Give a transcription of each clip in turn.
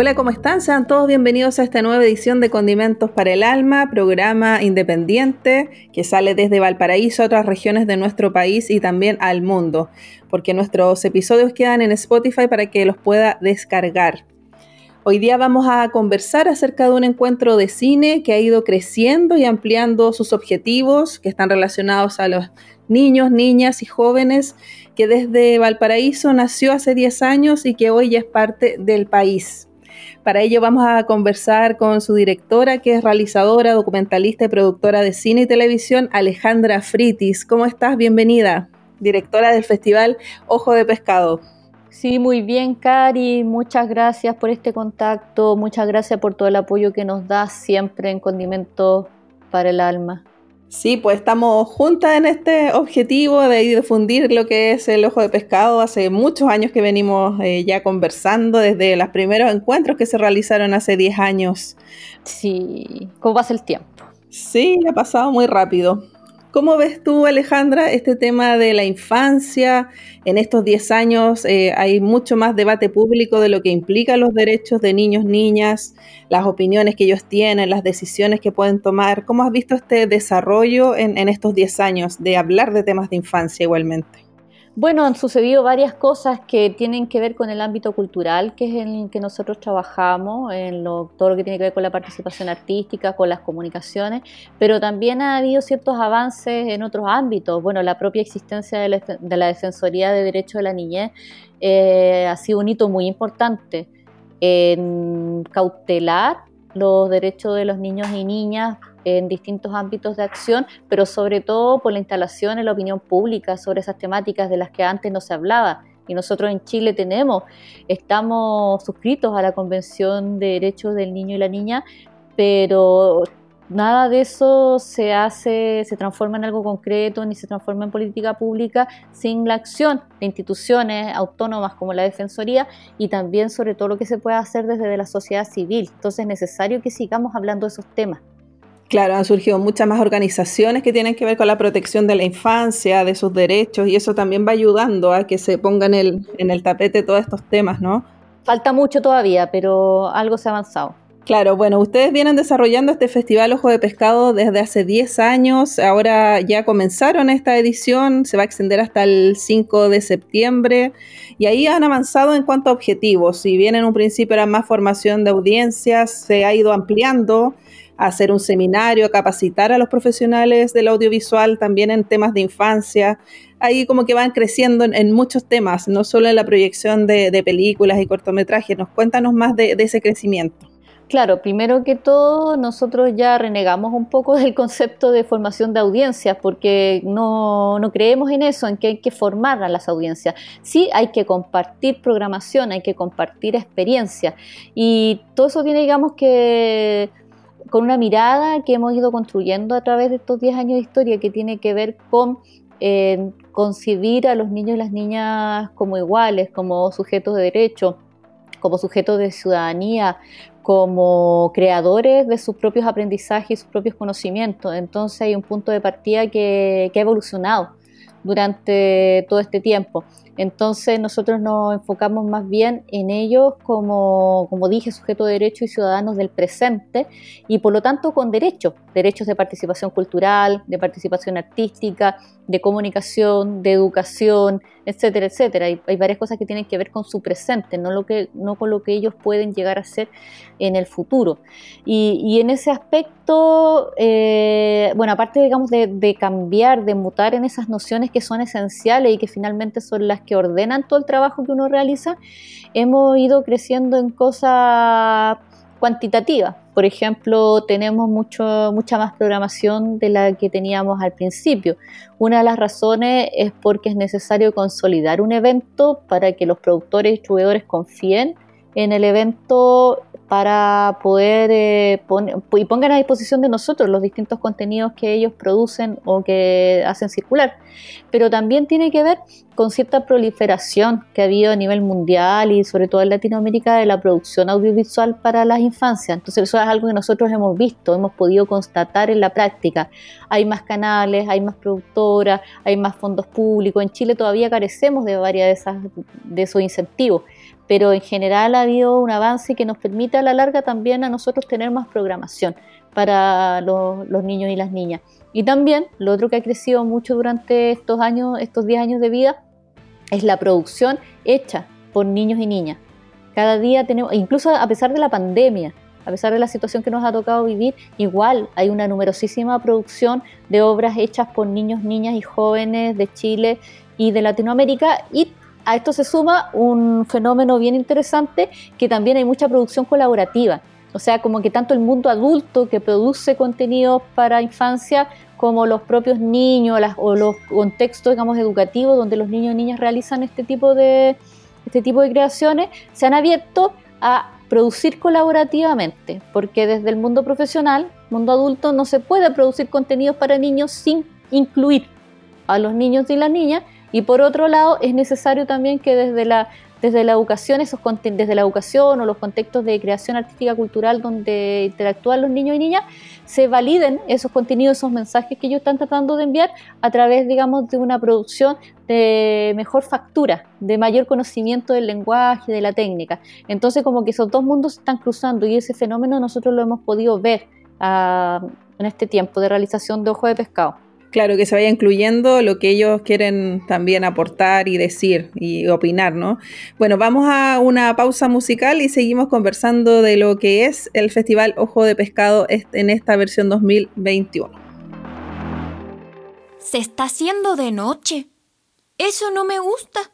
Hola, ¿cómo están? Sean todos bienvenidos a esta nueva edición de Condimentos para el Alma, programa independiente que sale desde Valparaíso a otras regiones de nuestro país y también al mundo, porque nuestros episodios quedan en Spotify para que los pueda descargar. Hoy día vamos a conversar acerca de un encuentro de cine que ha ido creciendo y ampliando sus objetivos, que están relacionados a los niños, niñas y jóvenes, que desde Valparaíso nació hace 10 años y que hoy ya es parte del país. Para ello vamos a conversar con su directora, que es realizadora, documentalista y productora de cine y televisión, Alejandra Fritis. ¿Cómo estás? Bienvenida, directora del Festival Ojo de Pescado. Sí, muy bien, Cari. Muchas gracias por este contacto. Muchas gracias por todo el apoyo que nos das siempre en Condimentos para el Alma. Sí, pues estamos juntas en este objetivo de difundir lo que es el ojo de pescado. Hace muchos años que venimos eh, ya conversando, desde los primeros encuentros que se realizaron hace 10 años. Sí, ¿cómo pasa el tiempo? Sí, ha pasado muy rápido. ¿Cómo ves tú, Alejandra, este tema de la infancia? En estos 10 años eh, hay mucho más debate público de lo que implica los derechos de niños, niñas, las opiniones que ellos tienen, las decisiones que pueden tomar. ¿Cómo has visto este desarrollo en, estos 10 años de hablar de temas de infancia igualmente? Bueno, han sucedido varias cosas que tienen que ver con el ámbito cultural, que es en el que nosotros trabajamos, en todo lo que tiene que ver con la participación artística, con las comunicaciones, pero también ha habido ciertos avances en otros ámbitos. Bueno, la propia existencia de la, Defensoría de Derechos de la Niñez eh, ha sido un hito muy importante en cautelar los derechos de los niños y niñas en distintos ámbitos de acción, pero sobre todo por la instalación en la opinión pública sobre esas temáticas de las que antes no se hablaba. Y nosotros en Chile tenemos, estamos suscritos a la Convención de Derechos del Niño y la Niña, pero nada de eso se hace, se transforma en algo concreto ni se transforma en política pública sin la acción de instituciones autónomas como la Defensoría y también sobre todo lo que se puede hacer desde la sociedad civil. Entonces es necesario que sigamos hablando de esos temas. Claro, han surgido muchas más organizaciones que tienen que ver con la protección de la infancia, de sus derechos, y eso también va ayudando a que se pongan en el, en el tapete todos estos temas, ¿no? Falta mucho todavía, pero algo se ha avanzado. Claro, bueno, ustedes vienen desarrollando este Festival Ojo de Pescado desde hace 10 años, ahora ya comenzaron esta edición, se va a extender hasta el 5 de septiembre y ahí han avanzado en cuanto a objetivos. Si bien en un principio era más formación de audiencias, se ha ido ampliando hacer un seminario, capacitar a los profesionales del audiovisual también en temas de infancia. Ahí como que van creciendo en, muchos temas, no solo en la proyección de, películas y cortometrajes. Nos cuéntanos más de, ese crecimiento. Claro, primero que todo, nosotros ya renegamos un poco del concepto de formación de audiencias, porque no, no, creemos en eso, en que hay que formar a las audiencias. Sí, hay que compartir programación, hay que compartir experiencia. Y todo eso tiene, digamos, que con una mirada que hemos ido construyendo a través de estos 10 años de historia que tiene que ver con eh, concebir a los niños y las niñas como iguales, como sujetos de derecho, como sujetos de ciudadanía, como creadores de sus propios aprendizajes y sus propios conocimientos. Entonces hay un punto de partida que, que ha evolucionado durante todo este tiempo. Entonces nosotros nos enfocamos más bien en ellos como, como dije, sujetos de derechos y ciudadanos del presente y por lo tanto con derechos, derechos de participación cultural, de participación artística, de comunicación, de educación, etcétera, etcétera. Hay, varias cosas que tienen que ver con su presente, no, lo que, no con lo que ellos pueden llegar a ser en el futuro. Y, en ese aspecto, eh, bueno, aparte digamos de, de cambiar, de mutar en esas nociones que son esenciales y que finalmente son las que ordenan todo el trabajo que uno realiza, hemos ido creciendo en cosas cuantitativa. Por ejemplo, tenemos mucho, mucha más programación de la que teníamos al principio. Una de las razones es porque es necesario consolidar un evento para que los productores y distribuidores confíen en el evento para poder eh, poner y pongan a disposición de nosotros los distintos contenidos que ellos producen o que hacen circular. Pero también tiene que ver con cierta proliferación que ha habido a nivel mundial y sobre todo en Latinoamérica de la producción audiovisual para las infancias. Entonces eso es algo que nosotros hemos visto, hemos podido constatar en la práctica. Hay más canales, hay más productoras, hay más fondos públicos. En Chile todavía carecemos de varias de, esas, de esos incentivos pero en general ha habido un avance que nos permite a la larga también a nosotros tener más programación para los, niños y las niñas. Y también lo otro que ha crecido mucho durante estos años, estos 10 años de vida, es la producción hecha por niños y niñas. Cada día tenemos, incluso a pesar de la pandemia, a pesar de la situación que nos ha tocado vivir, igual hay una numerosísima producción de obras hechas por niños, niñas y jóvenes de Chile y de Latinoamérica a esto se suma un fenómeno bien interesante que también hay mucha producción colaborativa. O sea, como que tanto el mundo adulto que produce contenidos para infancia como los propios niños o los contextos, digamos, educativos donde los niños y niñas realizan este tipo de, este tipo de creaciones, se han abierto a producir colaborativamente, porque desde el mundo profesional, mundo adulto, no se puede producir contenidos para niños sin incluir a los niños y las niñas, y por otro lado, es necesario también que desde la, desde la educación, esos desde la educación o los contextos de creación artística cultural donde interactúan los niños y niñas, se validen esos contenidos, esos mensajes que ellos están tratando de enviar a través, digamos, de una producción de mejor factura, de mayor conocimiento del lenguaje, de la técnica. Entonces, como que esos dos mundos se están cruzando y ese fenómeno nosotros lo hemos podido ver ah, en este tiempo de realización de ojo de pescado. Claro, que se vaya incluyendo lo que ellos quieren también aportar y decir y opinar, ¿no? Bueno, vamos a una pausa musical y seguimos conversando de lo que es el Festival Ojo de Pescado en esta versión 2021. Se está haciendo de noche. Eso no me gusta.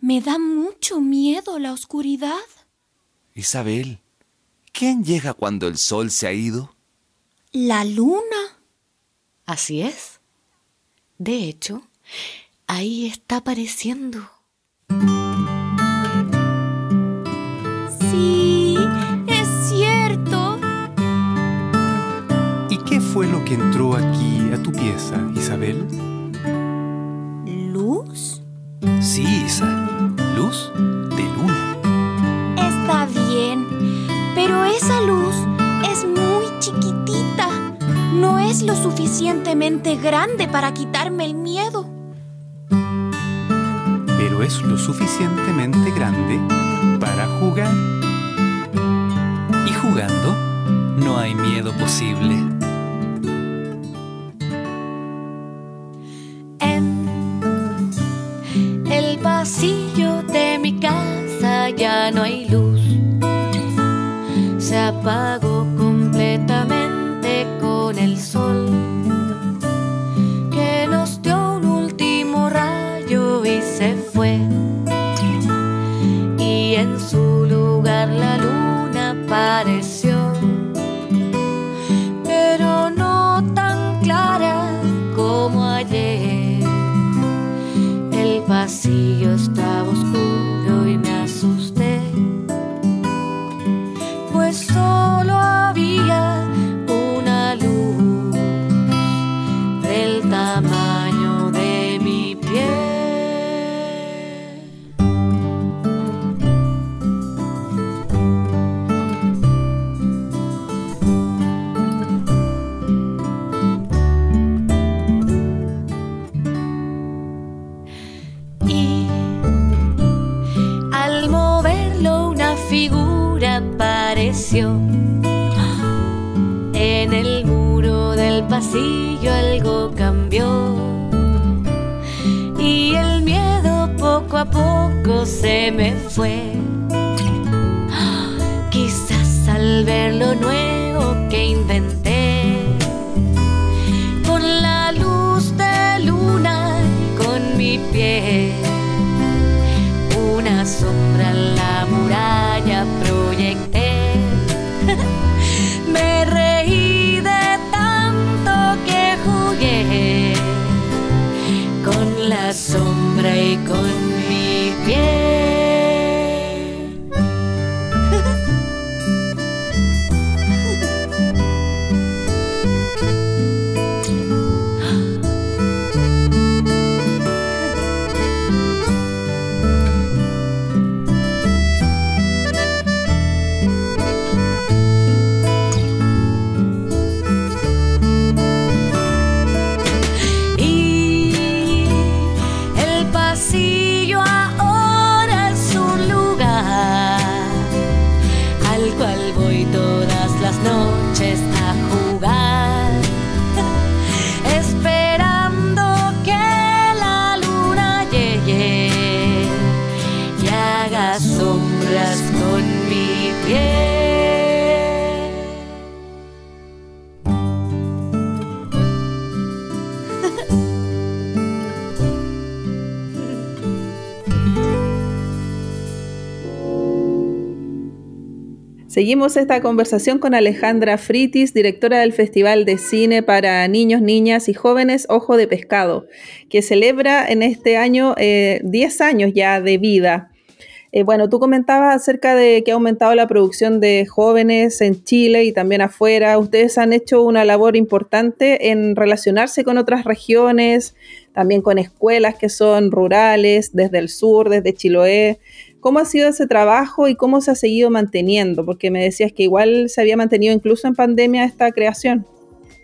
Me da mucho miedo la oscuridad. Isabel, ¿quién llega cuando el sol se ha ido? La luna. Así es. De hecho, ahí está apareciendo. Sí, es cierto. ¿Y qué fue lo que entró aquí a tu pieza, Isabel? ¿Luz? Sí, Isa. Luz de luna. Está bien, pero esa luz es muy chiquitita no es lo suficientemente grande para quitarme el miedo. Pero es lo suficientemente grande para jugar. Y jugando, no hay miedo posible. En el pasillo de mi casa ya no hay luz. Se apagó Seguimos esta conversación con Alejandra Fritis, directora del Festival de Cine para Niños, Niñas y Jóvenes Ojo de Pescado, que celebra en este año 10 eh, años ya de vida. Eh, bueno, tú comentabas acerca de que ha aumentado la producción de jóvenes en Chile y también afuera. Ustedes han hecho una labor importante en relacionarse con otras regiones, también con escuelas que son rurales, desde el sur, desde Chiloé. ¿Cómo ha sido ese trabajo y cómo se ha seguido manteniendo? Porque me decías que igual se había mantenido incluso en pandemia esta creación.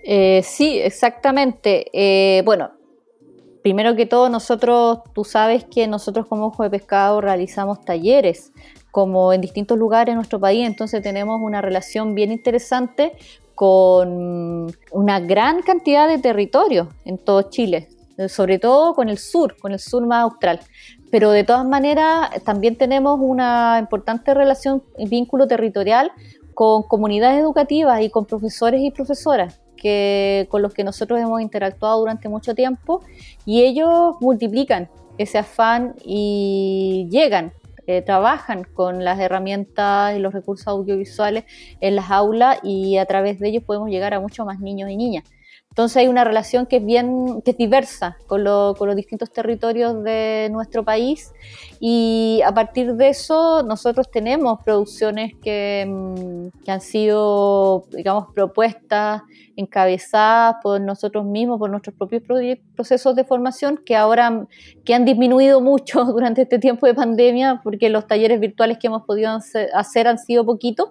Eh, sí, exactamente. Eh, bueno, primero que todo, nosotros, tú sabes que nosotros como Ojo de Pescado realizamos talleres como en distintos lugares en nuestro país, entonces tenemos una relación bien interesante con una gran cantidad de territorios en todo Chile, sobre todo con el sur, con el sur más austral. Pero de todas maneras, también tenemos una importante relación vínculo territorial con comunidades educativas y con profesores y profesoras que, con los que nosotros hemos interactuado durante mucho tiempo y ellos multiplican ese afán y llegan, eh, trabajan con las herramientas y los recursos audiovisuales en las aulas y a través de ellos podemos llegar a muchos más niños y niñas. Entonces hay una relación que es bien, que es diversa con, con, los distintos territorios de nuestro país. Y a partir de eso nosotros tenemos producciones que, mm, que han sido, digamos, propuestas encabezadas por nosotros mismos, por nuestros propios procesos de formación, que ahora que han disminuido mucho durante este tiempo de pandemia, porque los talleres virtuales que hemos podido hacer han sido poquitos,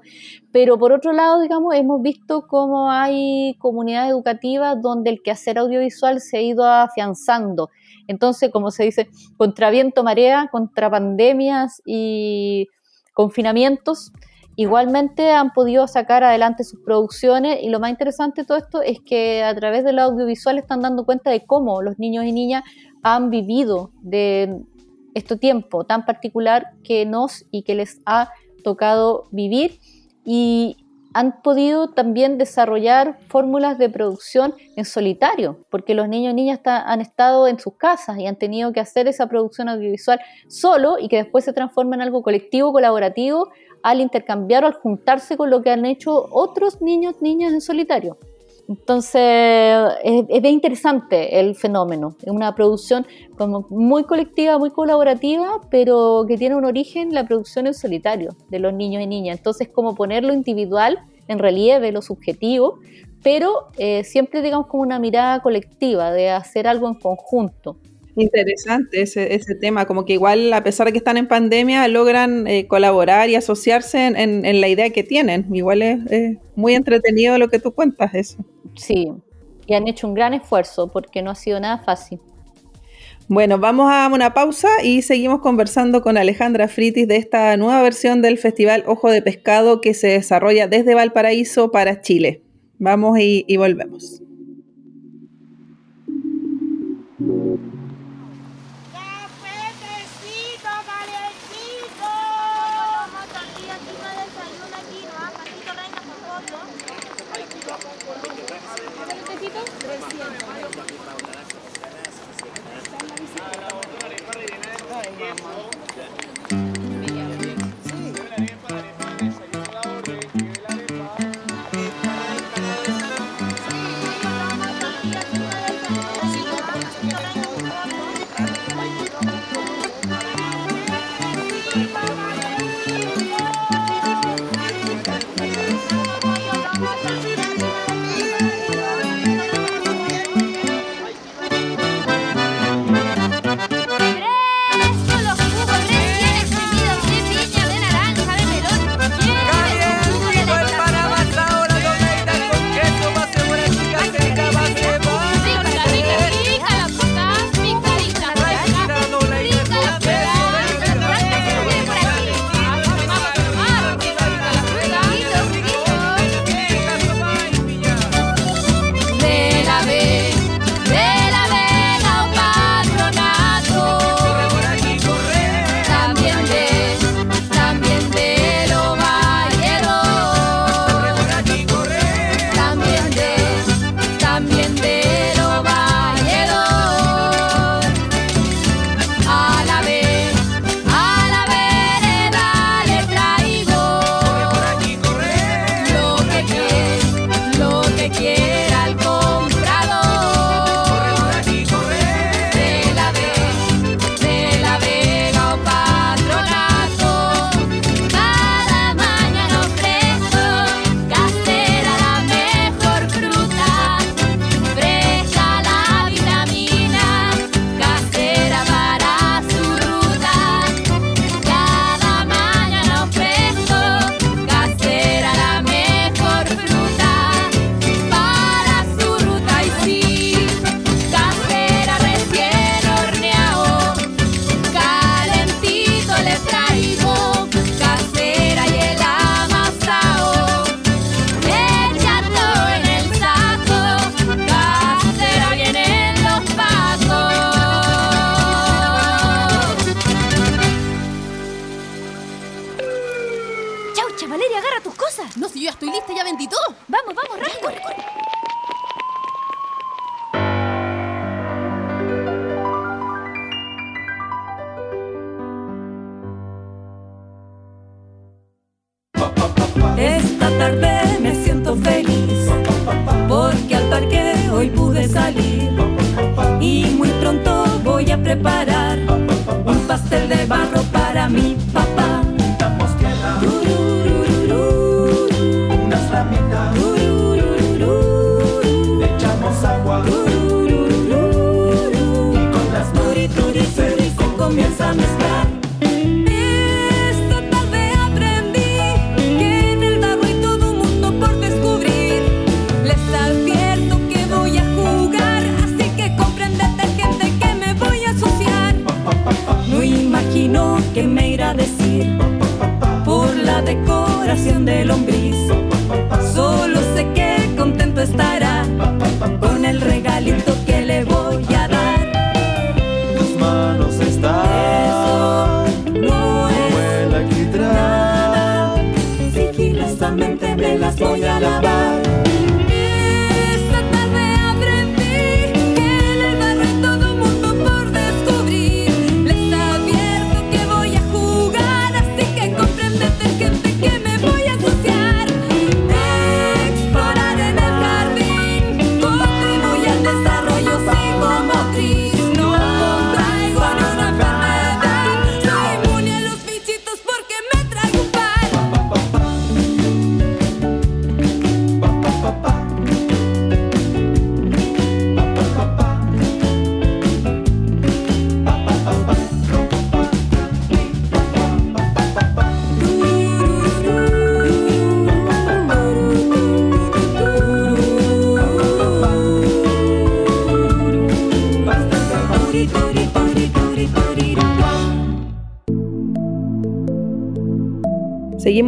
pero por otro lado, digamos, hemos visto cómo hay comunidades educativas donde el quehacer audiovisual se ha ido afianzando. Entonces, como se dice, contra viento, marea, contra pandemias y confinamientos, Igualmente han podido sacar adelante sus producciones y lo más interesante de todo esto es que a través del audiovisual están dando cuenta de cómo los niños y niñas han vivido de este tiempo tan particular que nos y que les ha tocado vivir y han podido también desarrollar fórmulas de producción en solitario, porque los niños y niñas han estado en sus casas y han tenido que hacer esa producción audiovisual solo y que después se transforma en algo colectivo, colaborativo, al intercambiar o al juntarse con lo que han hecho otros niños, niñas en solitario. Entonces, es, bien interesante el fenómeno. Es una producción como muy colectiva, muy colaborativa, pero que tiene un origen la producción en solitario de los niños y niñas. Entonces, como poner lo individual en relieve, lo subjetivo, pero eh, siempre, digamos, como una mirada colectiva de hacer algo en conjunto. Interesante ese, ese tema, como que igual a pesar de que están en pandemia logran eh, colaborar y asociarse en, la idea que tienen. Igual es, muy entretenido lo que tú cuentas eso. Sí, y han hecho un gran esfuerzo porque no ha sido nada fácil. Bueno, vamos a una pausa y seguimos conversando con Alejandra Fritis de esta nueva versión del Festival Ojo de Pescado que se desarrolla desde Valparaíso para Chile. Vamos y volvemos.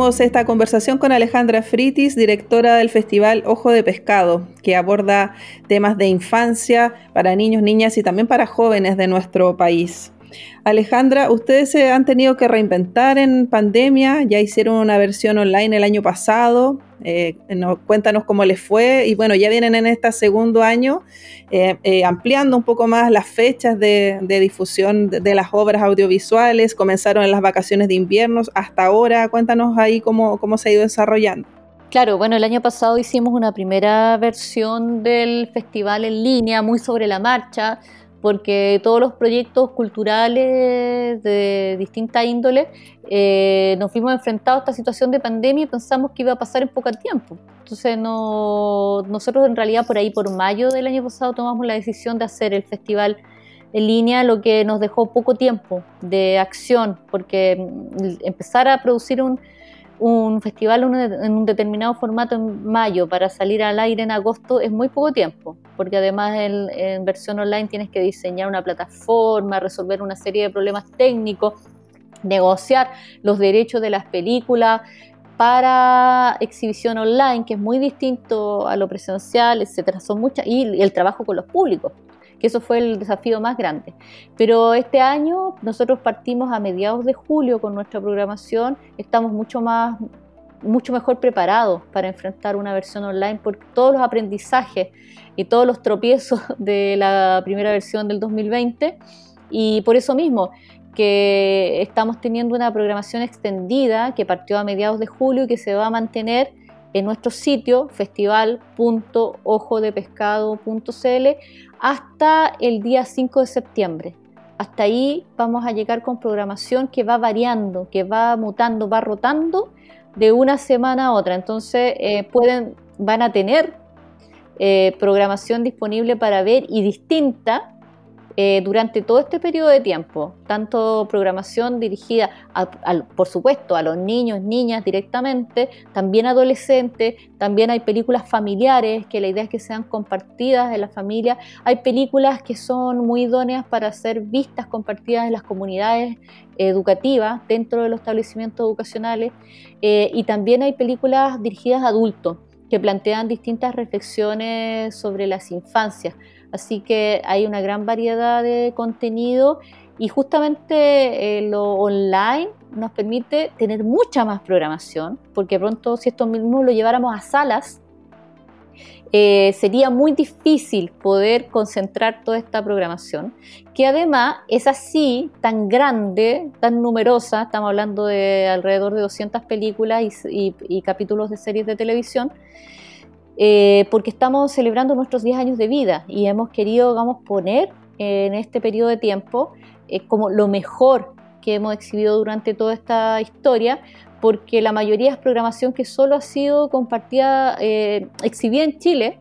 Esta conversación con Alejandra Fritis, directora del Festival Ojo de Pescado, que aborda temas de infancia para niños, niñas y también para jóvenes de nuestro país. Alejandra, ustedes se han tenido que reinventar en pandemia, ya hicieron una versión online el año pasado, eh, no- cuéntanos cómo les fue. Y bueno, ya vienen en este segundo año eh, eh, ampliando un poco más las fechas de, de difusión de, de las obras audiovisuales, comenzaron en las vacaciones de invierno hasta ahora, cuéntanos ahí cómo, cómo se ha ido desarrollando. Claro, bueno, el año pasado hicimos una primera versión del festival en línea, muy sobre la marcha, porque todos los proyectos culturales de distinta índole eh, nos fuimos enfrentados a esta situación de pandemia y pensamos que iba a pasar en poco tiempo. Entonces no, nosotros en realidad por ahí, por mayo del año pasado, tomamos la decisión de hacer el festival en línea, lo que nos dejó poco tiempo de acción, porque mm, empezar a producir un, un festival en un- determinado formato en mayo para salir al aire en agosto es muy poco tiempo, porque además en, en versión online tienes que diseñar una plataforma, resolver una serie de problemas técnicos, negociar los derechos de las películas para exhibición online, que es muy distinto a lo presencial, etcétera. Son muchas y el trabajo con los públicos, que eso fue el desafío más grande. Pero este año nosotros partimos a mediados de julio con nuestra programación, estamos mucho más mucho mejor preparados para enfrentar una versión online por todos los aprendizajes y todos los tropiezos de la primera versión del 2020 y por eso mismo que estamos teniendo una programación extendida que partió a mediados de julio y que se va a mantener en nuestro sitio festival.ojodepescado.cl hasta el día 5 de septiembre. Hasta ahí vamos a llegar con programación que va variando, que va mutando, va rotando de una semana a otra. Entonces eh, pueden, van a tener eh, programación disponible para ver y distinta eh, durante todo este periodo de tiempo, tanto programación dirigida, a, por supuesto, a los niños, niñas directamente, también adolescentes, también hay películas familiares, que la idea es que sean compartidas en la familia, hay películas que son muy idóneas para ser vistas, compartidas en las comunidades educativas, dentro de los establecimientos educacionales, eh, y también hay películas dirigidas a adultos, que plantean distintas reflexiones sobre las infancias. Así que hay una gran variedad de contenido Y justamente eh, lo online nos permite tener mucha más programación, porque pronto si esto mismo lo lleváramos a salas, eh, sería muy difícil poder concentrar toda esta programación, que además es así, tan grande, tan numerosa, estamos hablando de alrededor de 200 películas y, y capítulos de series de televisión, eh, porque estamos celebrando nuestros 10 años de vida y hemos querido, digamos, poner en este periodo de tiempo eh, como lo mejor que hemos exhibido durante toda esta historia, porque la mayoría es programación que solo ha sido compartida, eh, exhibida en Chile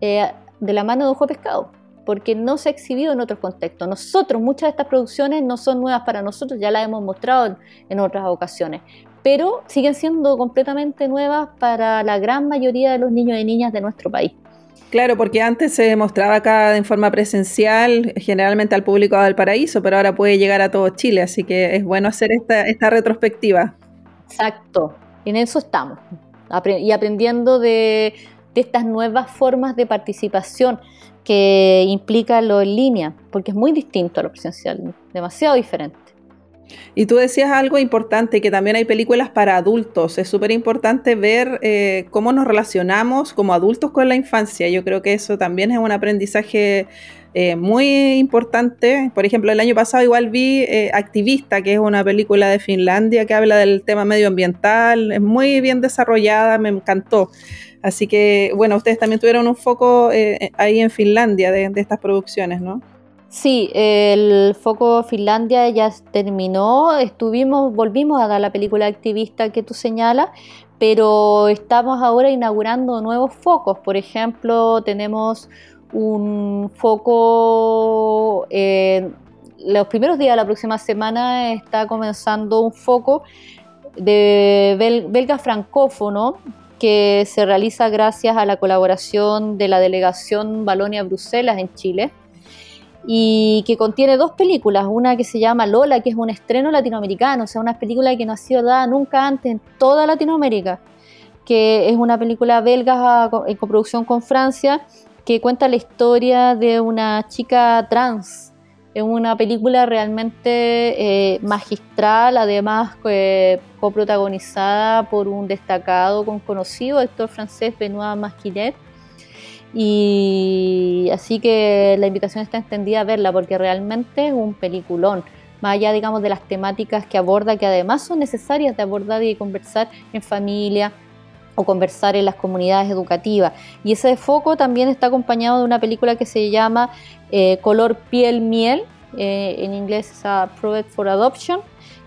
de la mano de Ojo Pescado, porque no se ha exhibido en otros contextos. Nosotros, muchas de estas producciones no son nuevas para nosotros, ya las hemos mostrado en otras ocasiones, pero siguen siendo completamente nuevas para la gran mayoría de los niños y niñas de nuestro país. Claro, porque antes se mostraba acá en forma presencial, generalmente al público de Valparaíso, pero ahora puede llegar a todo Chile, así que es bueno hacer esta, esta retrospectiva. Exacto, en eso estamos, y aprendiendo de, de estas nuevas formas de participación que implica lo en línea, porque es muy distinto a lo presencial, demasiado diferente. Y tú decías algo importante, que también hay películas para adultos. Es súper importante ver eh, cómo nos relacionamos como adultos con la infancia. Yo creo que eso también es un aprendizaje eh, muy importante. Por ejemplo, el año pasado igual vi eh, Activista, que es una película de Finlandia que habla del tema medioambiental. Es muy bien desarrollada, me encantó. Así que, bueno, ustedes también tuvieron un foco ahí en Finlandia de, de estas producciones, ¿no? Sí, el foco Finlandia ya terminó, estuvimos, volvimos a dar la película activista que tú señalas, pero estamos ahora inaugurando nuevos focos. Por ejemplo, tenemos un foco, eh, los primeros días de la próxima semana está comenzando un foco de bel, belga francófono que se realiza gracias a la colaboración de la delegación Balonia-Bruselas en Chile y que contiene dos películas, una que se llama Lola, que es un estreno latinoamericano, o sea, una película que no ha sido dada nunca antes en toda Latinoamérica, que es una película belga en coproducción con Francia, que cuenta la historia de una chica trans. Es una película realmente eh, magistral, además eh, coprotagonizada por un destacado, con conocido actor francés Benoît Masquinet y así que la invitación está extendida a verla porque realmente es un peliculón. Más allá, digamos, de las temáticas que aborda, que además son necesarias de abordar y conversar en familia o conversar en las comunidades educativas. Y ese foco también está acompañado de una película que se llama eh, Color Piel Miel, eh, en inglés es Approved for Adoption,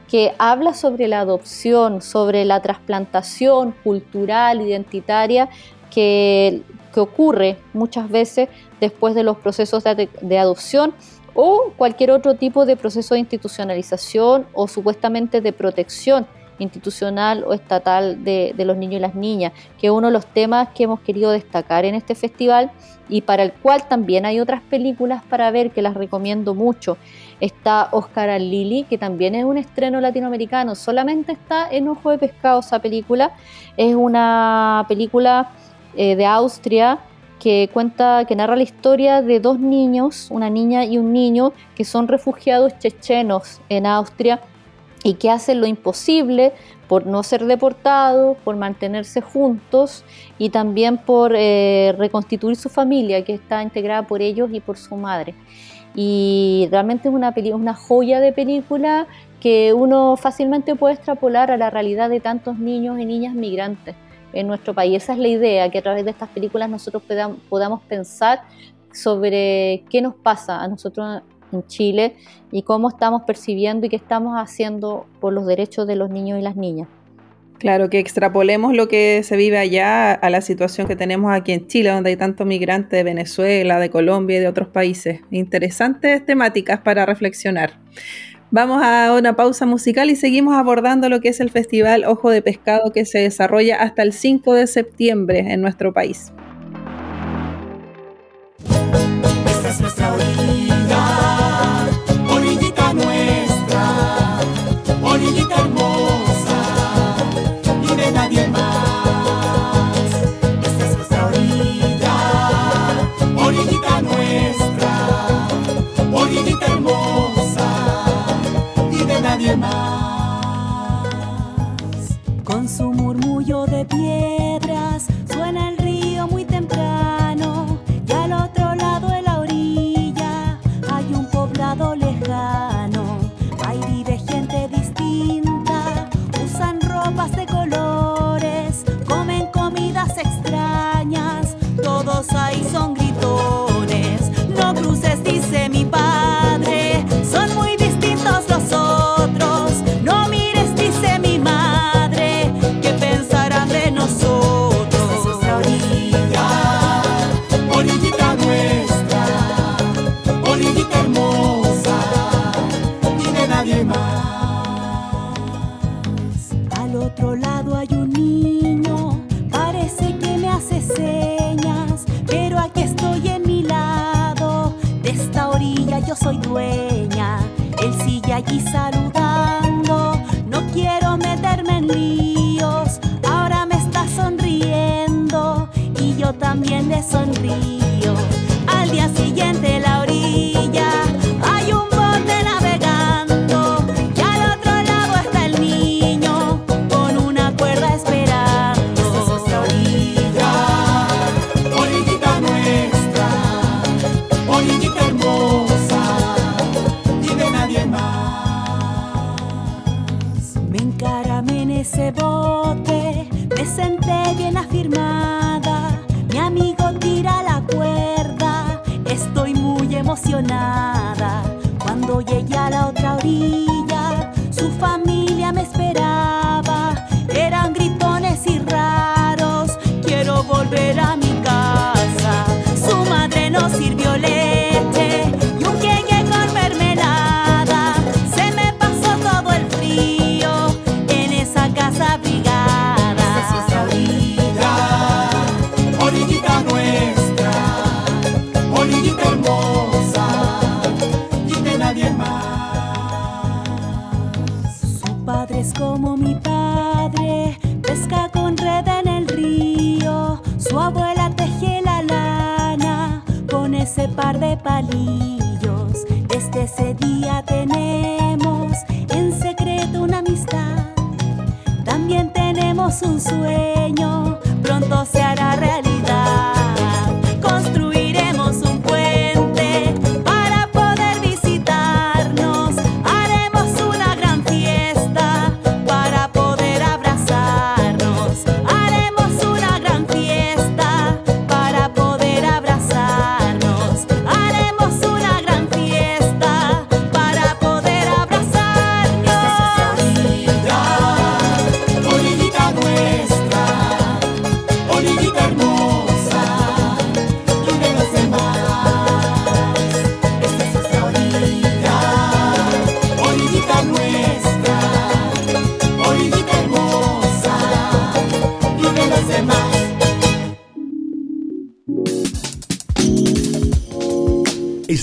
que habla sobre la adopción, sobre la trasplantación cultural, identitaria, que ocurre muchas veces después de los procesos de, adopción o cualquier otro tipo de proceso de institucionalización o supuestamente de protección institucional o estatal de, de, los niños y las niñas, que es uno de los temas que hemos querido destacar en este festival y para el cual también hay otras películas para ver que las recomiendo mucho. Está Oscar Lili, que también es un estreno latinoamericano, solamente está en Ojo de Pescado esa película, es una película eh, de Austria que cuenta, que narra la historia de dos niños, una niña y un niño, que son refugiados chechenos en Austria y que hacen lo imposible por no ser deportados, por mantenerse juntos y también por eh, reconstituir su familia, que está integrada por ellos y por su madre. Y realmente es una, una joya de película que uno fácilmente puede extrapolar a la realidad de tantos niños y niñas migrantes en nuestro país. Esa es la idea, que a través de estas películas nosotros podamos pensar sobre qué nos pasa a nosotros en Chile y cómo estamos percibiendo y qué estamos haciendo por los derechos de los niños y las niñas. Claro, que extrapolemos lo que se vive allá a la situación que tenemos aquí en Chile, donde hay tantos migrantes de Venezuela, de Colombia y de otros países. Interesantes temáticas para reflexionar. Vamos a una pausa musical y seguimos abordando lo que es el Festival Ojo de Pescado que se desarrolla hasta el 5 de septiembre en nuestro país.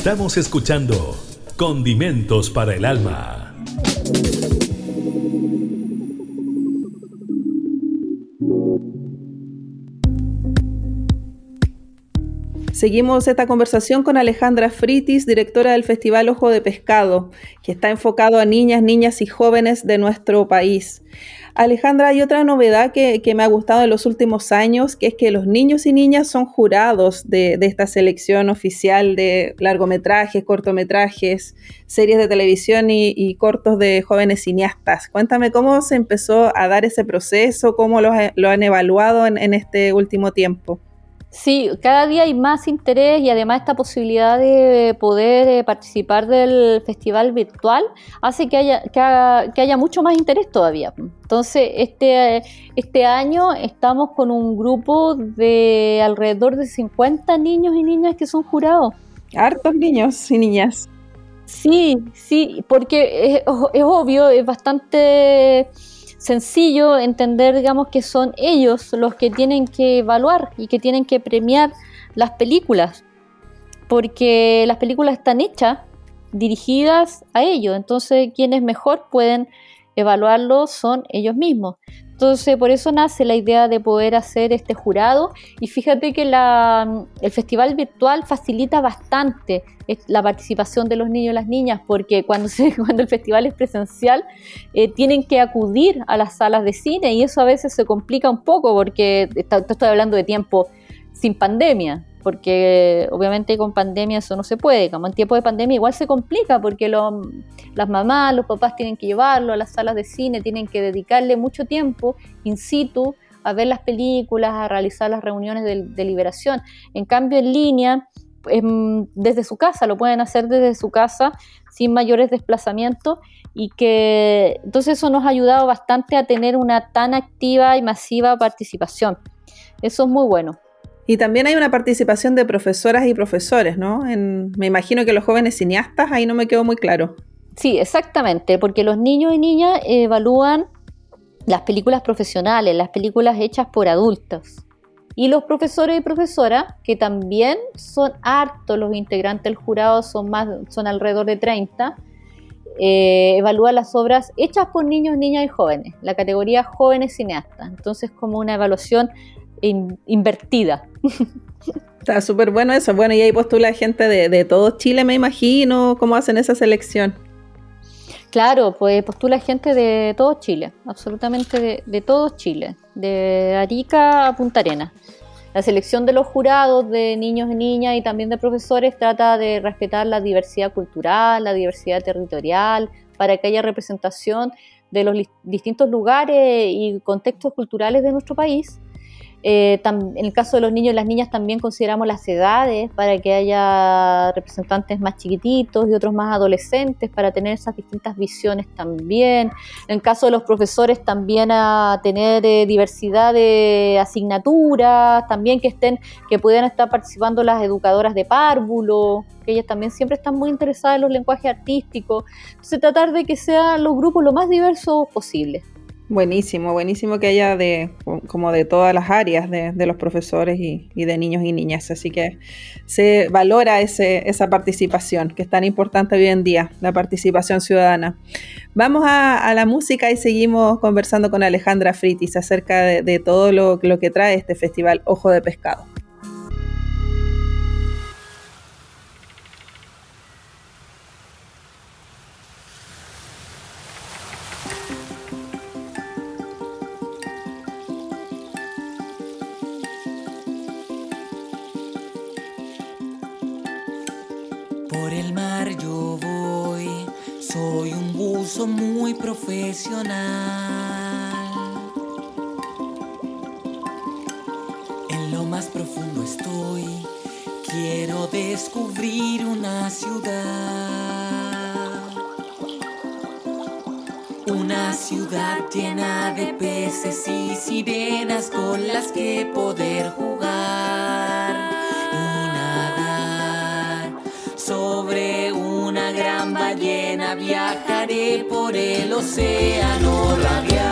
Estamos escuchando Condimentos para el Alma. Seguimos esta conversación con Alejandra Fritis, directora del Festival Ojo de Pescado, que está enfocado a niñas, niñas y jóvenes de nuestro país. Alejandra, hay otra novedad que, que me ha gustado en los últimos años, que es que los niños y niñas son jurados de, de esta selección oficial de largometrajes, cortometrajes, series de televisión y, y cortos de jóvenes cineastas. Cuéntame cómo se empezó a dar ese proceso, cómo lo, lo han evaluado en, en este último tiempo. Sí, cada día hay más interés y además esta posibilidad de poder eh, participar del festival virtual hace que haya, que, haga- que haya mucho más interés todavía. Entonces, este, este año estamos con un grupo de alrededor de 50 niños y niñas que son jurados. Hartos niños y niñas. Sí, sí, porque es, es obvio, es bastante sencillo entender, digamos, que son ellos los que tienen que evaluar y que tienen que premiar las películas, porque las películas están hechas, dirigidas a ellos, entonces quienes mejor pueden evaluarlo son ellos mismos. Entonces, por eso nace la idea de poder hacer este jurado. Y fíjate que la, el festival virtual facilita bastante la participación de los niños y las niñas, porque cuando, se, cuando el festival es presencial, eh, tienen que acudir a las salas de cine y eso a veces se complica un poco, porque está- estoy hablando de tiempo sin pandemia, porque obviamente con pandemia eso no se puede, como en tiempo de pandemia igual se complica porque lo- las mamás, los papás tienen que llevarlo a las salas de cine, tienen que dedicarle mucho tiempo in situ a ver las películas, a realizar las reuniones de, de liberación. En cambio en línea, em, desde su casa, lo pueden hacer desde su casa sin mayores desplazamientos y que entonces eso nos ha ayudado bastante a tener una tan activa y masiva participación. Eso es muy bueno. Y también hay una participación de profesoras y profesores, ¿no? En- me imagino que los jóvenes cineastas, ahí no me quedó muy claro. Sí, exactamente, porque los niños y niñas evalúan las películas profesionales, las películas hechas por adultos. Y los profesores y profesoras, que también son hartos los integrantes del jurado, son, más, son alrededor de 30, eh, evalúan las obras hechas por niños, niñas y jóvenes, la categoría jóvenes cineastas. Entonces, como una evaluación in- invertida. Está súper bueno eso. Bueno, y ahí postula gente de, de todo Chile, me imagino. ¿Cómo hacen esa selección? Claro, pues postula gente de todo Chile, absolutamente de, de todo Chile, de Arica a Punta Arenas. La selección de los jurados de niños y niñas y también de profesores trata de respetar la diversidad cultural, la diversidad territorial, para que haya representación de los distintos lugares y contextos culturales de nuestro país. Eh, en el caso de los niños y las niñas también consideramos las edades para que haya representantes más chiquititos y otros más adolescentes para tener esas distintas visiones también. En el caso de los profesores también a tener eh, diversidad de asignaturas, también que estén, que puedan estar participando las educadoras de párvulo, que ellas también siempre están muy interesadas en los lenguajes artísticos. Entonces tratar de que sean los grupos lo más diversos posible. Buenísimo, buenísimo que haya de como de todas las áreas de, de los profesores y, y de niños y niñas. Así que se valora ese, esa participación, que es tan importante hoy en día, la participación ciudadana. Vamos a, la música y seguimos conversando con Alejandra Fritis acerca de, de todo lo, lo que trae este festival Ojo de Pescado. Profesional. En lo más profundo estoy, quiero descubrir una ciudad. Una ciudad llena de peces y sirenas con las que poder jugar ballena viajaré por el océano radiante.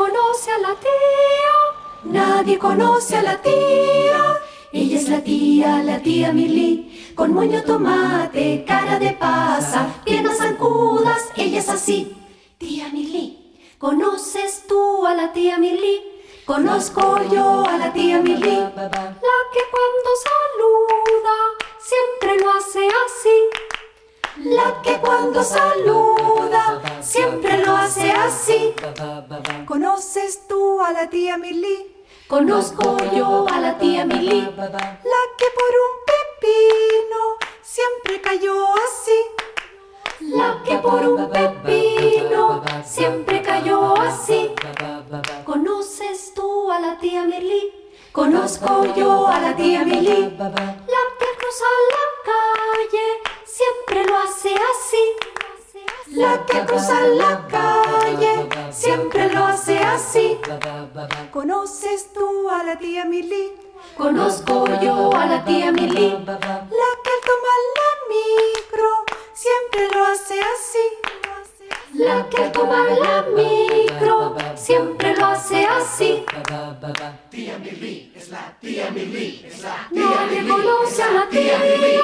Conoce a la tía, nadie conoce a la tía. Ella es la tía, la tía Mili, con moño tomate, cara de pasa, piernas zancudas, ella es así. Tía Mili, ¿conoces tú a la tía Mili? Conozco yo a la tía Mili, la que cuando saluda siempre lo hace así. La que cuando saluda siempre lo hace así. ¿Conoces tú a la tía Mili? Conozco yo a la tía Mili, la que por un pepino siempre cayó así. La que por un pepino siempre cayó así. ¿Conoces tú a la tía Mili? Conozco yo a la tía Mili, la que cruza la calle siempre lo hace así. La que cruza la calle siempre lo hace así. ¿Conoces tú a la tía Mili? Conozco yo a la tía Mili, la que toma la micro siempre lo hace así. La que toma la micro siempre lo hace así. Tía Mili es la tía Mili, es la Nadie conoce a la tía Mili,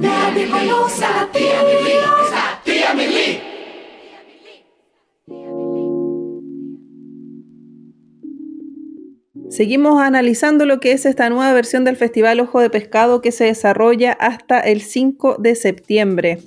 nadie conoce a la tía Mili, es la tía Mili. Seguimos analizando lo que es esta nueva versión del Festival Ojo de Pescado que se desarrolla hasta el 5 de septiembre.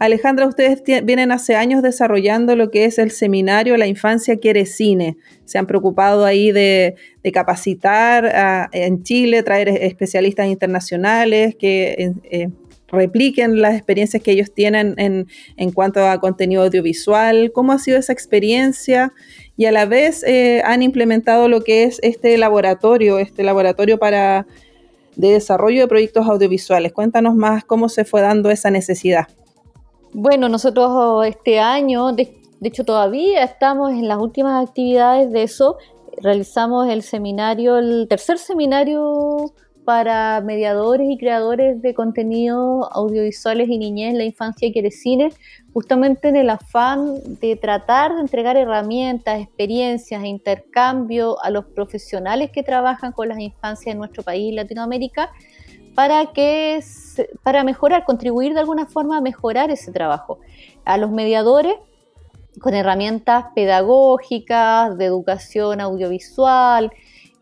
Alejandra, ustedes vienen hace años desarrollando lo que es el seminario La Infancia Quiere Cine. Se han preocupado ahí de, capacitar en Chile, traer especialistas internacionales que eh, repliquen las experiencias que ellos tienen en, en, cuanto a contenido audiovisual. ¿Cómo ha sido esa experiencia? Y a la vez eh, han implementado lo que es este laboratorio, este laboratorio para de desarrollo de proyectos audiovisuales. Cuéntanos más cómo se fue dando esa necesidad. Bueno, nosotros este año, de, hecho todavía estamos en las últimas actividades de eso. Realizamos el seminario, el tercer seminario para mediadores y creadores de contenidos audiovisuales y niñez, la infancia quiere cine, justamente en el afán de tratar de entregar herramientas, experiencias e intercambio a los profesionales que trabajan con las infancias en nuestro país, Latinoamérica, para que para mejorar, contribuir de alguna forma a mejorar ese trabajo. A los mediadores con herramientas pedagógicas, de educación audiovisual,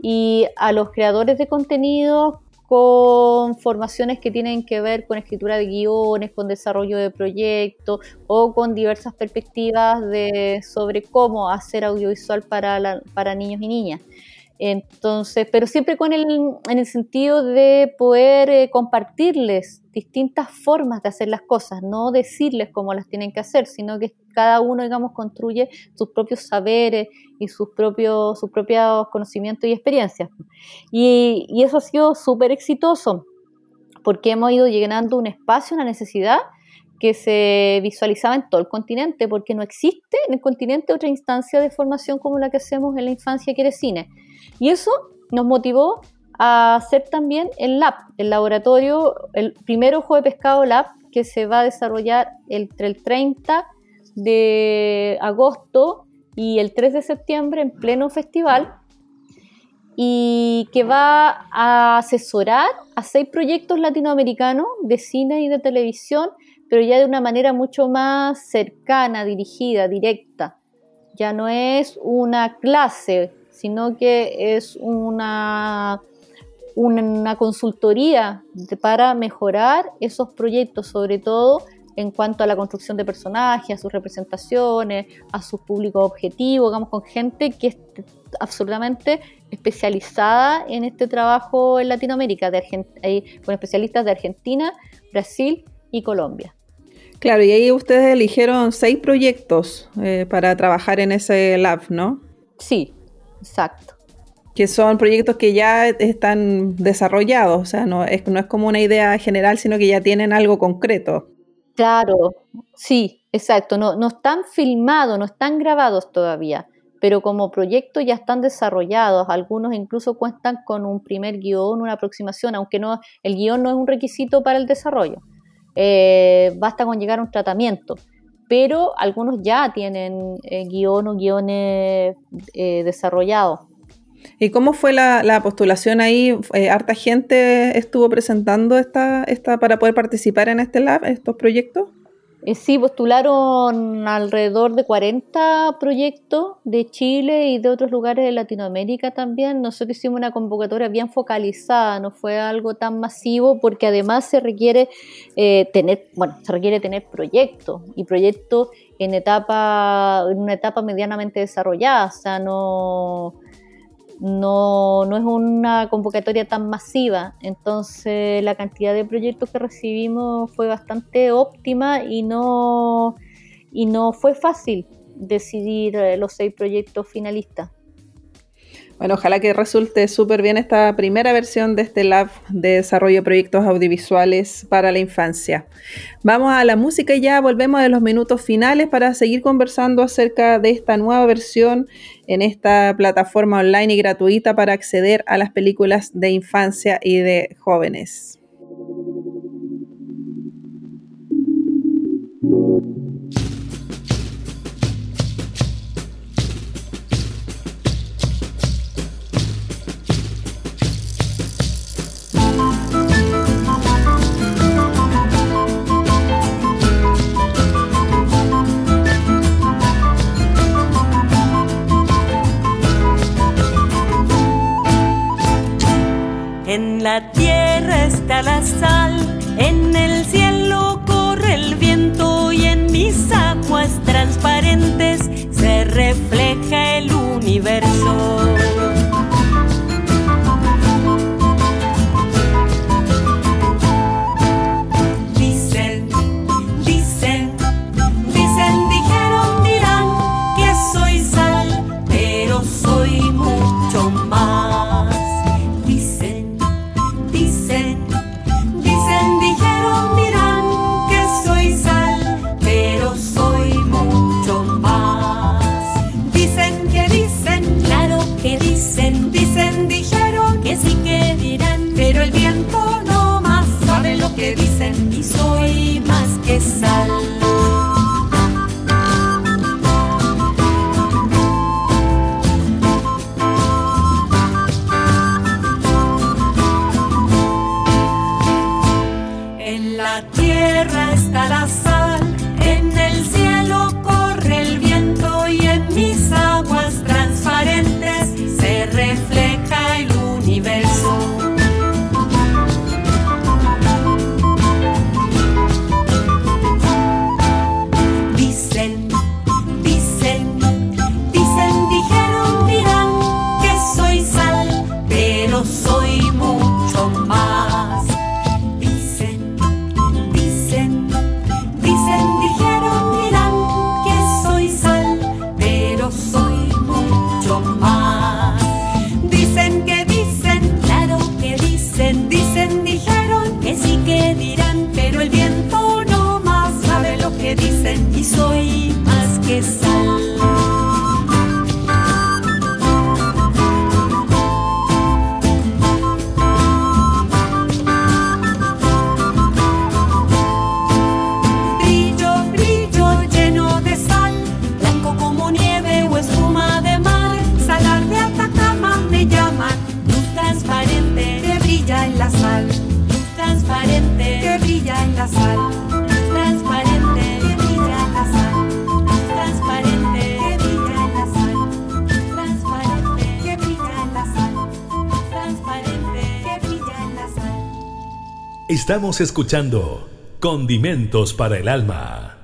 y a los creadores de contenidos con formaciones que tienen que ver con escritura de guiones, con desarrollo de proyectos o con diversas perspectivas de, sobre cómo hacer audiovisual para, la, para niños y niñas. Entonces, pero siempre con el, en el sentido de poder eh, compartirles distintas formas de hacer las cosas, no decirles cómo las tienen que hacer, sino que cada uno, digamos, construye sus propios saberes y sus propios, sus conocimientos y experiencias. Y, y eso ha sido súper exitoso, porque hemos ido llenando un espacio, una necesidad que se visualizaba en todo el continente, porque no existe en el continente otra instancia de formación como la que hacemos en la infancia que eres cine. Y eso nos motivó a hacer también el lab, el laboratorio, el primer ojo de pescado lab que se va a desarrollar entre el 30 de agosto y el 3 de septiembre en pleno festival y que va a asesorar a seis proyectos latinoamericanos de cine y de televisión, pero ya de una manera mucho más cercana, dirigida, directa. Ya no es una clase sino que es una, una consultoría para mejorar esos proyectos, sobre todo en cuanto a la construcción de personajes, a sus representaciones, a sus públicos objetivos, digamos, con gente que es absolutamente especializada en este trabajo en Latinoamérica, de con especialistas de Argentina, Brasil y Colombia. Claro, y ahí ustedes eligieron seis proyectos eh, para trabajar en ese lab, ¿no? Sí, Exacto. Que son proyectos que ya están desarrollados, o sea, no es, no es como una idea general, sino que ya tienen algo concreto. Claro, sí, exacto. No, no están filmados, no están grabados todavía, pero como proyectos ya están desarrollados. Algunos incluso cuentan con un primer guion, una aproximación, aunque no, el guion no es un requisito para el desarrollo. Eh, basta con llegar a un tratamiento. pero algunos ya tienen eh, guion o guiones eh, desarrollados. ¿Y cómo fue la, postulación ahí? ¿Harta gente estuvo presentando esta, esta para poder participar en este lab, estos proyectos? Eh, sí, postularon alrededor de 40 proyectos de Chile y de otros lugares de Latinoamérica también. Nosotros hicimos una convocatoria bien focalizada, no fue algo tan masivo porque además se requiere eh, tener, bueno, se requiere tener proyectos y proyectos en etapa, en una etapa medianamente desarrollada, o sea, no no, no es una convocatoria tan masiva, entonces la cantidad de proyectos que recibimos fue bastante óptima y no, y no fue fácil decidir los seis proyectos finalistas. Bueno, ojalá que resulte súper bien esta primera versión de este Lab de Desarrollo de Proyectos Audiovisuales para la Infancia. Vamos a la música y ya volvemos a los minutos finales para seguir conversando acerca de esta nueva versión en esta plataforma online y gratuita para acceder a las películas de infancia y de jóvenes. En la tierra está la sal, en el cielo corre el viento y en mis aguas transparentes se refleja el universo. Estamos escuchando Condimentos para el Alma.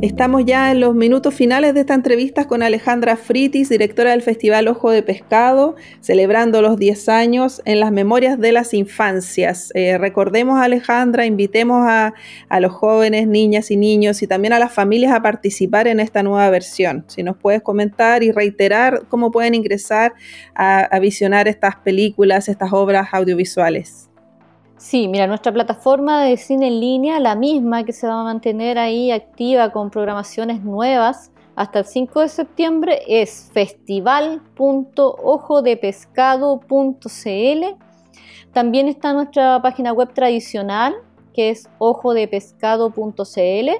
Estamos ya en los minutos finales de esta entrevista con Alejandra Fritis, directora del Festival Ojo de Pescado, celebrando los 10 años en las memorias de las infancias. Eh, recordemos, Alejandra, invitemos a, los jóvenes, niñas y niños y también a las familias a participar en esta nueva versión. Si nos puedes comentar y reiterar cómo pueden ingresar a visionar estas películas, estas obras audiovisuales. Sí, mira, nuestra plataforma de cine en línea, la misma que se va a mantener ahí activa con programaciones nuevas hasta el 5 de septiembre, es festival.ojodepescado.cl. También está nuestra página web tradicional, que es ojodepescado.cl,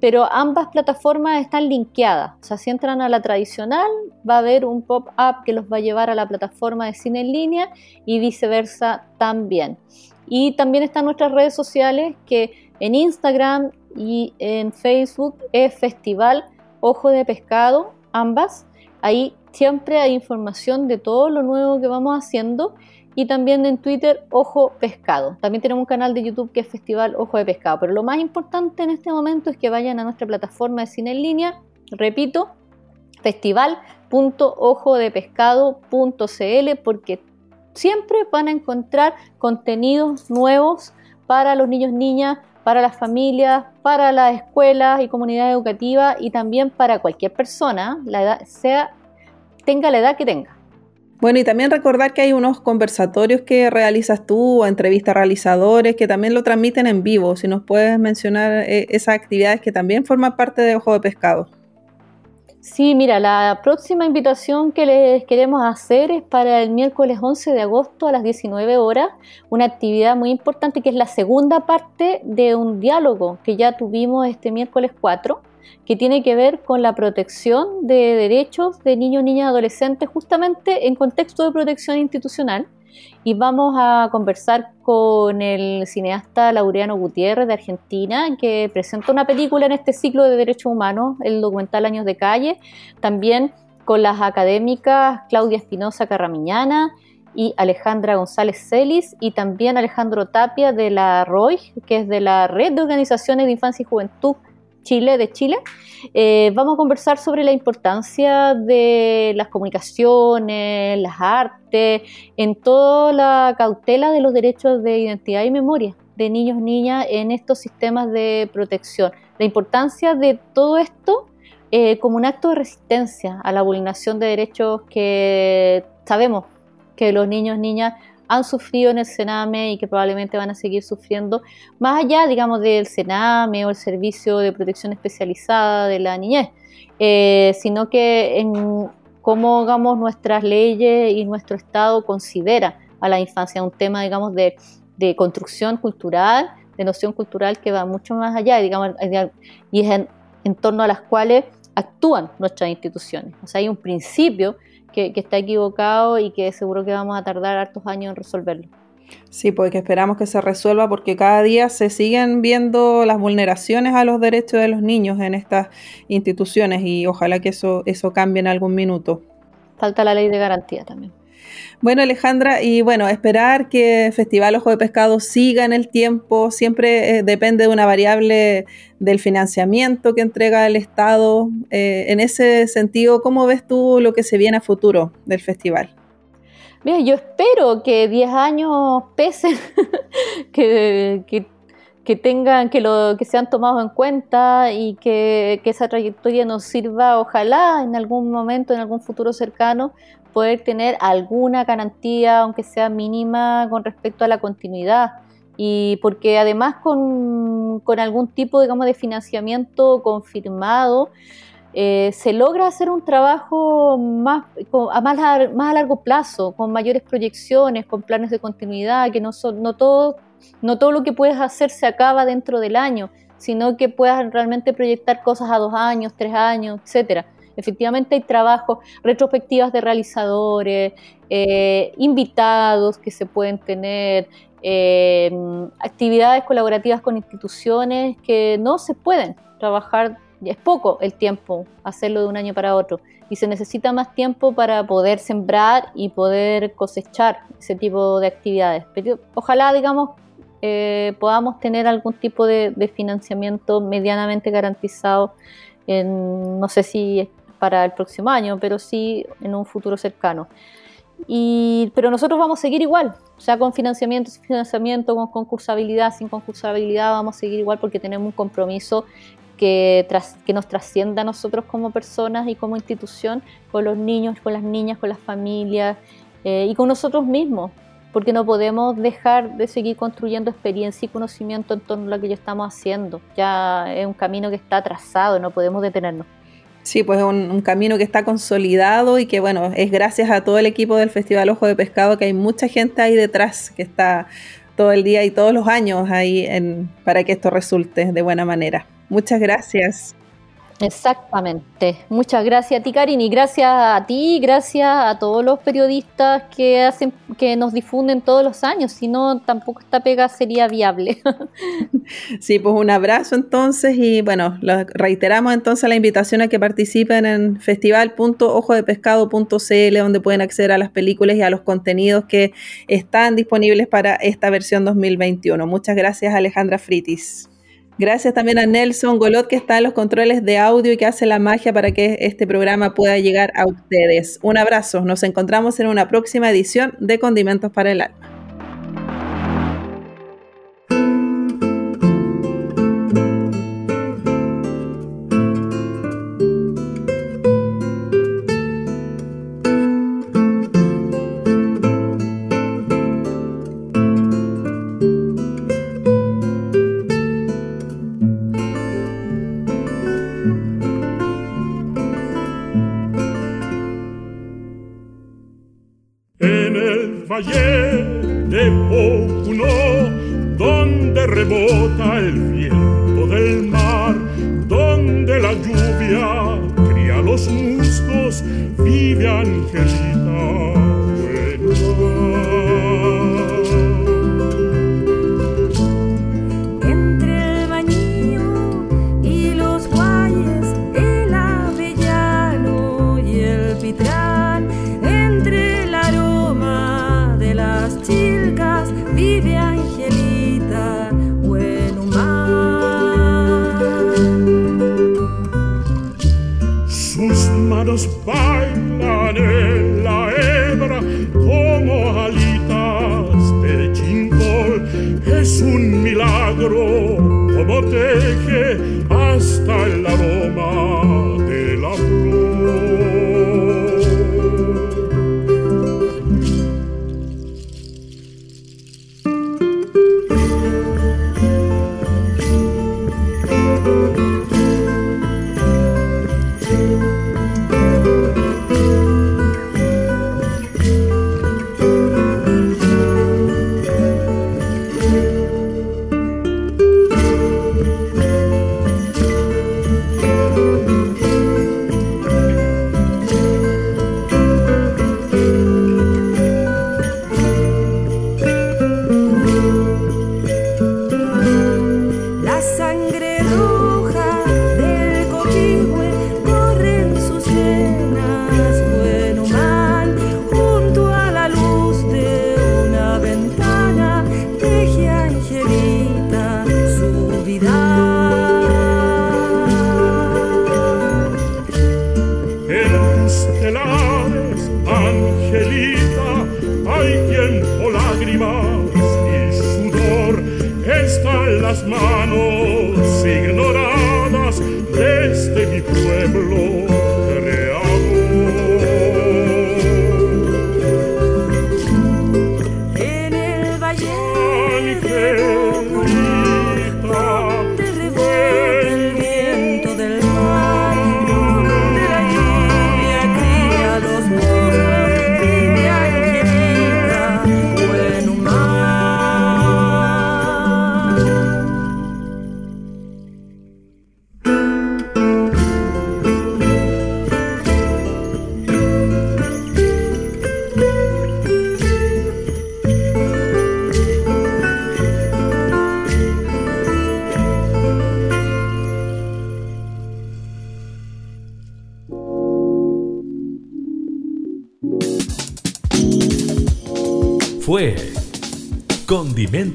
pero ambas plataformas están linkeadas. O sea, si entran a la tradicional, va a haber un pop-up que los va a llevar a la plataforma de cine en línea y viceversa también. Y también están nuestras redes sociales que en Instagram y en Facebook es Festival Ojo de Pescado, ambas. Ahí siempre hay información de todo lo nuevo que vamos haciendo y también en Twitter Ojo Pescado. También tenemos un canal de YouTube que es Festival Ojo de Pescado. Pero lo más importante en este momento es que vayan a nuestra plataforma de cine en línea. Repito, festival.ojodepescado.cl porque siempre van a encontrar contenidos nuevos para los niños, niñas, para las familias, para las escuelas y comunidades educativas y también para cualquier persona, la edad, sea, tenga la edad que tenga. Bueno, y también recordar que hay unos conversatorios que realizas tú, o entrevistas realizadores, que también lo transmiten en vivo. Si nos puedes mencionar eh, esas actividades que también forman parte de Ojo de Pescado. Sí, mira, la próxima invitación que les queremos hacer es para el miércoles 11 de agosto a las 19 horas, una actividad muy importante que es la segunda parte de un diálogo que ya tuvimos este miércoles 4, que tiene que ver con la protección de derechos de niños, niñas, adolescentes, justamente en contexto de protección institucional y vamos a conversar con el cineasta Laureano Gutiérrez de Argentina, que presenta una película en este ciclo de derechos humanos, el documental Años de Calle, también con las académicas Claudia Espinosa Carramiñana y Alejandra González Celis y también Alejandro Tapia de la ROI, que es de la Red de Organizaciones de Infancia y Juventud Chile, de Chile, eh, vamos a conversar sobre la importancia de las comunicaciones, las artes, en toda la cautela de los derechos de identidad y memoria de niños, niñas en estos sistemas de protección. La importancia de todo esto eh, como un acto de resistencia a la vulneración de derechos que sabemos que los niños, niñas han sufrido en el Sename y que probablemente van a seguir sufriendo, más allá, digamos, del Sename o el Servicio de Protección Especializada de la Niñez, eh, sino que en cómo, digamos, nuestras leyes y nuestro Estado considera a la infancia un tema, digamos, de, construcción cultural, de noción cultural que va mucho más allá, digamos, y es en, en torno a las cuales actúan nuestras instituciones. O sea, hay un principio que, está equivocado y que seguro que vamos a tardar hartos años en resolverlo. Sí, porque esperamos que se resuelva porque cada día se siguen viendo las vulneraciones a los derechos de los niños en estas instituciones y ojalá que eso, eso cambie en algún minuto. Falta la ley de garantía también. Bueno, Alejandra, y bueno, esperar que Festival Ojo de Pescado siga en el tiempo, siempre eh, depende de una variable del financiamiento que entrega el Estado. Eh, en ese sentido, ¿cómo ves tú lo que se viene a futuro del festival? Mira, yo espero que 10 años pesen, que, que, tengan, que, lo, que sean tomados en cuenta y que, que esa trayectoria nos sirva, ojalá, en algún momento, en algún futuro cercano, poder tener alguna garantía, aunque sea mínima, con respecto a la continuidad. Y porque además con, con algún tipo digamos, de financiamiento confirmado, eh, se logra hacer un trabajo más, a más, a largo plazo, con mayores proyecciones, con planes de continuidad, que no, son, no, todo, no todo lo que puedes hacer se acaba dentro del año, sino que puedas realmente proyectar cosas a dos años, tres años, etcétera. Efectivamente hay trabajos, retrospectivas de realizadores, eh, invitados que se pueden tener, eh, actividades colaborativas con instituciones que no se pueden trabajar, es poco el tiempo hacerlo de un año para otro y se necesita más tiempo para poder sembrar y poder cosechar ese tipo de actividades. Pero ojalá, digamos, eh, podamos tener algún tipo de, de financiamiento medianamente garantizado en, no sé si para el próximo año, pero sí en un futuro cercano. Y, pero nosotros vamos a seguir igual, o sea, con financiamiento, sin financiamiento, con concursabilidad, sin concursabilidad, vamos a seguir igual porque tenemos un compromiso que, tras, que nos trascienda a nosotros como personas y como institución, con los niños, con las niñas, con las familias eh, y con nosotros mismos, porque no podemos dejar de seguir construyendo experiencia y conocimiento en torno a lo que ya estamos haciendo. Ya es un camino que está trazado, no podemos detenernos. Sí, pues es un, camino que está consolidado y que bueno, es gracias a todo el equipo del Festival Ojo de Pescado que hay mucha gente ahí detrás que está todo el día y todos los años ahí en, para que esto resulte de buena manera. Muchas gracias. Exactamente. Muchas gracias a ti, Karin, y gracias a ti, gracias a todos los periodistas que hacen, que nos difunden todos los años. Si no, tampoco esta pega sería viable. sí, pues un abrazo entonces y bueno, reiteramos entonces la invitación a que participen en festival.ojodepescado.cl donde pueden acceder a las películas y a los contenidos que están disponibles para esta versión 2021. Muchas gracias, Alejandra Fritis. Gracias también a Nelson Golot que está en los controles de audio y que hace la magia para que este programa pueda llegar a ustedes. Un abrazo, nos encontramos en una próxima edición de Condimentos para el Alma. en el valle de Pocuno, donde rebota el viento del mar, donde la lluvia cría los musgos, vive Angelita. bailan en la hebra como alitas de chimpol. Es un milagro como teje hasta el